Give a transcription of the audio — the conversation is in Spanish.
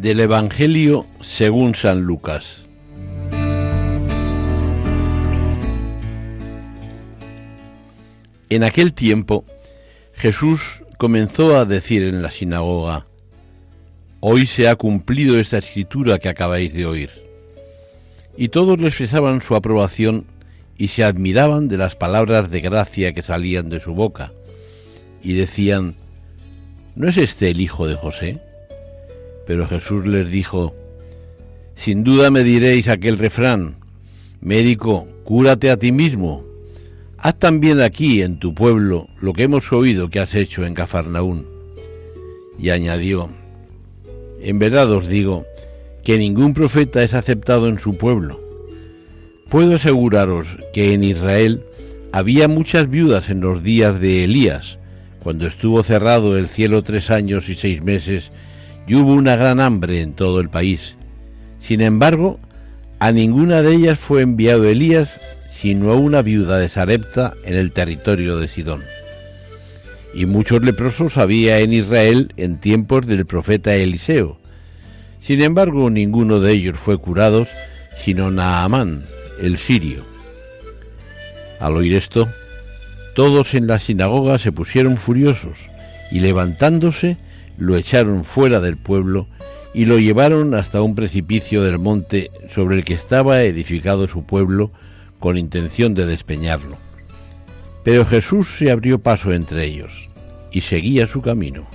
Del Evangelio según San Lucas. En aquel tiempo Jesús comenzó a decir en la sinagoga, Hoy se ha cumplido esta escritura que acabáis de oír. Y todos le expresaban su aprobación y se admiraban de las palabras de gracia que salían de su boca, y decían, ¿no es este el hijo de José? Pero Jesús les dijo, Sin duda me diréis aquel refrán, Médico, cúrate a ti mismo. Haz también aquí, en tu pueblo, lo que hemos oído que has hecho en Cafarnaún. Y añadió, En verdad os digo, que ningún profeta es aceptado en su pueblo. Puedo aseguraros que en Israel había muchas viudas en los días de Elías, cuando estuvo cerrado el cielo tres años y seis meses y hubo una gran hambre en todo el país. Sin embargo, a ninguna de ellas fue enviado Elías, sino a una viuda de Sarepta en el territorio de Sidón. Y muchos leprosos había en Israel en tiempos del profeta Eliseo. Sin embargo, ninguno de ellos fue curado, sino Naamán, el sirio. Al oír esto, todos en la sinagoga se pusieron furiosos y levantándose lo echaron fuera del pueblo y lo llevaron hasta un precipicio del monte sobre el que estaba edificado su pueblo con intención de despeñarlo. Pero Jesús se abrió paso entre ellos y seguía su camino.